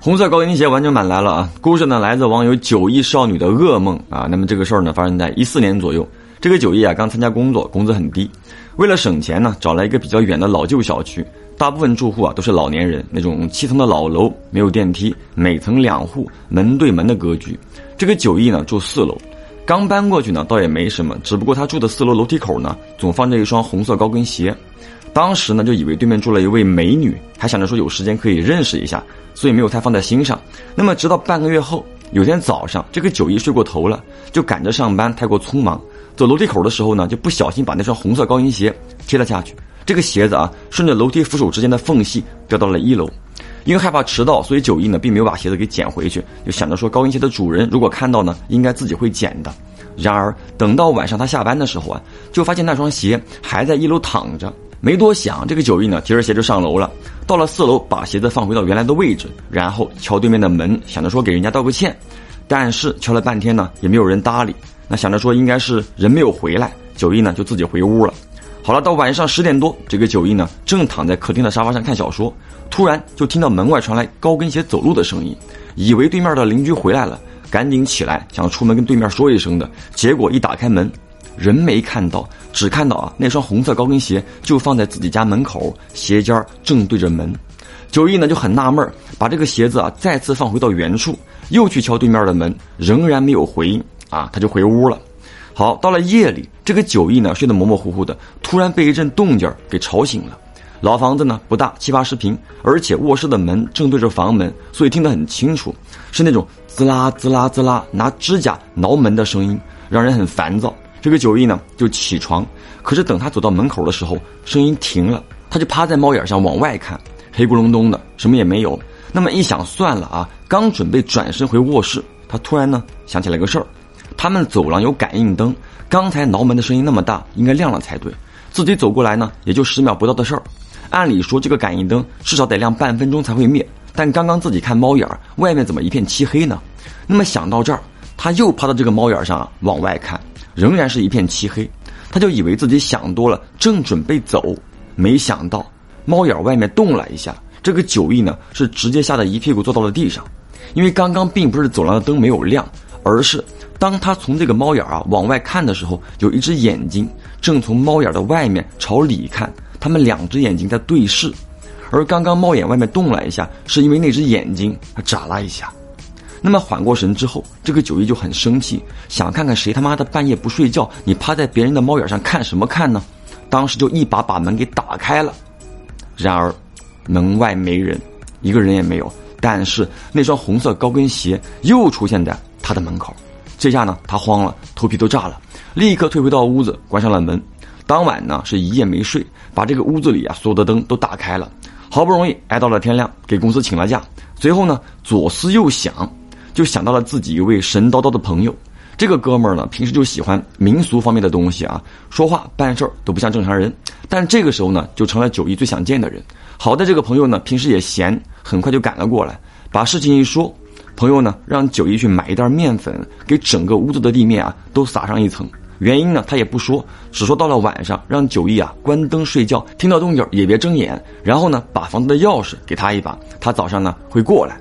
红色高跟鞋完整版来了啊！故事呢来自网友九亿少女的噩梦啊。那么这个事儿呢发生在一四年左右。这个九亿啊刚参加工作，工资很低，为了省钱呢，找来一个比较远的老旧小区，大部分住户啊都是老年人，那种七层的老楼，没有电梯，每层两户，门对门的格局。这个九亿呢住四楼，刚搬过去呢倒也没什么，只不过他住的四楼楼梯口呢总放着一双红色高跟鞋。当时呢，就以为对面住了一位美女，还想着说有时间可以认识一下，所以没有太放在心上。那么，直到半个月后，有天早上，这个九一睡过头了，就赶着上班，太过匆忙，走楼梯口的时候呢，就不小心把那双红色高跟鞋踢了下去。这个鞋子啊，顺着楼梯扶手之间的缝隙掉到了一楼。因为害怕迟到，所以九一呢并没有把鞋子给捡回去，就想着说高跟鞋的主人如果看到呢，应该自己会捡的。然而，等到晚上他下班的时候啊，就发现那双鞋还在一楼躺着。没多想，这个九亿呢提着鞋就上楼了。到了四楼，把鞋子放回到原来的位置，然后敲对面的门，想着说给人家道个歉。但是敲了半天呢，也没有人搭理。那想着说应该是人没有回来，九亿呢就自己回屋了。好了，到晚上十点多，这个九亿呢正躺在客厅的沙发上看小说，突然就听到门外传来高跟鞋走路的声音，以为对面的邻居回来了，赶紧起来想出门跟对面说一声的。结果一打开门。人没看到，只看到啊，那双红色高跟鞋就放在自己家门口，鞋尖正对着门。九亿呢就很纳闷把这个鞋子啊再次放回到原处，又去敲对面的门，仍然没有回应啊，他就回屋了。好，到了夜里，这个九亿呢睡得模模糊糊的，突然被一阵动静给吵醒了。老房子呢不大，七八十平，而且卧室的门正对着房门，所以听得很清楚，是那种滋啦滋啦滋啦拿指甲挠门的声音，让人很烦躁。这个九亿呢就起床，可是等他走到门口的时候，声音停了，他就趴在猫眼上往外看，黑咕隆咚的，什么也没有。那么一想，算了啊，刚准备转身回卧室，他突然呢想起来个事儿，他们走廊有感应灯，刚才挠门的声音那么大，应该亮了才对。自己走过来呢，也就十秒不到的事儿，按理说这个感应灯至少得亮半分钟才会灭，但刚刚自己看猫眼儿，外面怎么一片漆黑呢？那么想到这儿，他又趴到这个猫眼上往外看。仍然是一片漆黑，他就以为自己想多了，正准备走，没想到猫眼外面动了一下。这个九亿呢，是直接吓得一屁股坐到了地上，因为刚刚并不是走廊的灯没有亮，而是当他从这个猫眼啊往外看的时候，有一只眼睛正从猫眼的外面朝里看，他们两只眼睛在对视，而刚刚猫眼外面动了一下，是因为那只眼睛它眨了一下。那么缓过神之后，这个九一就很生气，想看看谁他妈的半夜不睡觉，你趴在别人的猫眼上看什么看呢？当时就一把把门给打开了，然而门外没人，一个人也没有。但是那双红色高跟鞋又出现在他的门口，这下呢他慌了，头皮都炸了，立刻退回到屋子，关上了门。当晚呢是一夜没睡，把这个屋子里啊所有的灯都打开了，好不容易挨到了天亮，给公司请了假。随后呢左思右想。就想到了自己一位神叨叨的朋友，这个哥们儿呢，平时就喜欢民俗方面的东西啊，说话办事儿都不像正常人。但这个时候呢，就成了九一最想见的人。好在这个朋友呢，平时也闲，很快就赶了过来，把事情一说，朋友呢让九一去买一袋面粉，给整个屋子的地面啊都撒上一层。原因呢他也不说，只说到了晚上让九一啊关灯睡觉，听到动静也别睁眼，然后呢把房子的钥匙给他一把，他早上呢会过来。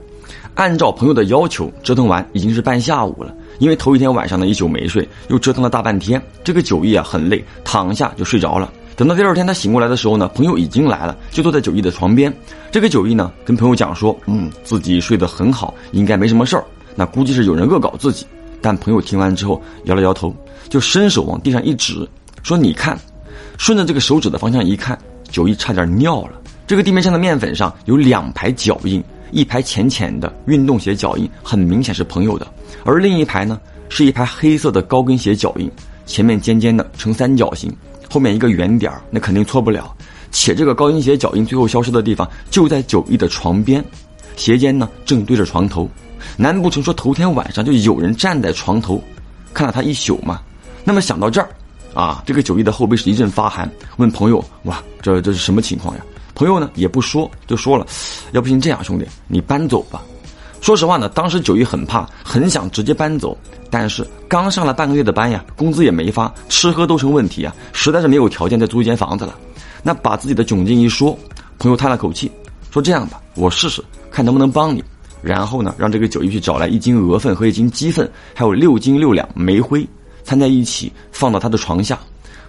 按照朋友的要求，折腾完已经是半下午了。因为头一天晚上呢一宿没睡，又折腾了大半天，这个九亿啊很累，躺下就睡着了。等到第二天他醒过来的时候呢，朋友已经来了，就坐在九亿的床边。这个九亿呢跟朋友讲说，嗯，自己睡得很好，应该没什么事儿。那估计是有人恶搞自己。但朋友听完之后摇了摇头，就伸手往地上一指，说：“你看。”顺着这个手指的方向一看，九亿差点尿了。这个地面上的面粉上有两排脚印。一排浅浅的运动鞋脚印，很明显是朋友的，而另一排呢，是一排黑色的高跟鞋脚印，前面尖尖的呈三角形，后面一个圆点，那肯定错不了。且这个高跟鞋脚印最后消失的地方就在九一的床边，鞋尖呢正对着床头，难不成说头天晚上就有人站在床头，看了他一宿吗？那么想到这儿，啊，这个九一的后背是一阵发寒，问朋友：哇，这这是什么情况呀？朋友呢也不说，就说了，要不行这样，兄弟，你搬走吧。说实话呢，当时九一很怕，很想直接搬走，但是刚上了半个月的班呀，工资也没发，吃喝都成问题啊，实在是没有条件再租一间房子了。那把自己的窘境一说，朋友叹了口气，说这样吧，我试试看能不能帮你。然后呢，让这个九一去找来一斤鹅粪和一斤鸡粪，还有六斤六两煤灰，掺在一起放到他的床下。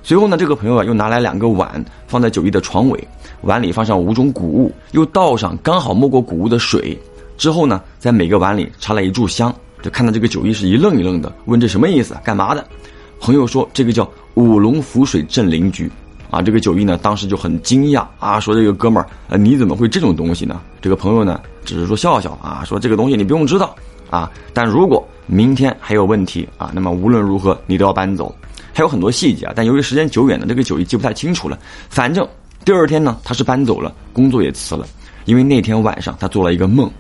随后呢，这个朋友啊又拿来两个碗放在九一的床尾，碗里放上五种谷物，又倒上刚好没过谷物的水。之后呢，在每个碗里插了一炷香。就看到这个九一是一愣一愣的，问这什么意思？干嘛的？朋友说这个叫五龙浮水镇灵局。啊，这个九一呢，当时就很惊讶啊，说这个哥们儿，呃，你怎么会这种东西呢？这个朋友呢，只是说笑笑啊，说这个东西你不用知道啊，但如果明天还有问题啊，那么无论如何你都要搬走。还有很多细节啊，但由于时间久远呢，这个九一记不太清楚了。反正第二天呢，他是搬走了，工作也辞了，因为那天晚上他做了一个梦，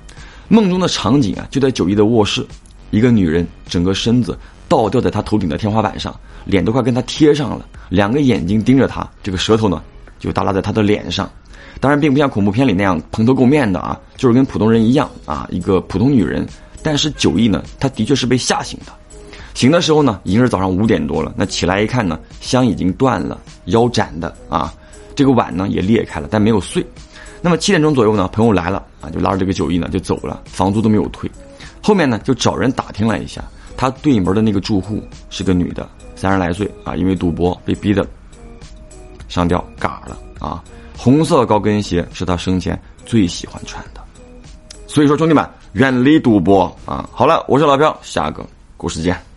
梦中的场景啊，就在九一的卧室，一个女人整个身子倒吊在他头顶的天花板上。脸都快跟他贴上了，两个眼睛盯着他，这个舌头呢就耷拉在他的脸上。当然，并不像恐怖片里那样蓬头垢面的啊，就是跟普通人一样啊，一个普通女人。但是九亿呢，他的确是被吓醒的。醒的时候呢，已经是早上五点多了。那起来一看呢，香已经断了，腰斩的啊，这个碗呢也裂开了，但没有碎。那么七点钟左右呢，朋友来了啊，就拉着这个九亿呢就走了，房租都没有退。后面呢就找人打听了一下，他对门的那个住户是个女的。三十来岁啊，因为赌博被逼的上吊嘎了啊！红色高跟鞋是他生前最喜欢穿的，所以说兄弟们远离赌博啊！好了，我是老飘，下个故事见。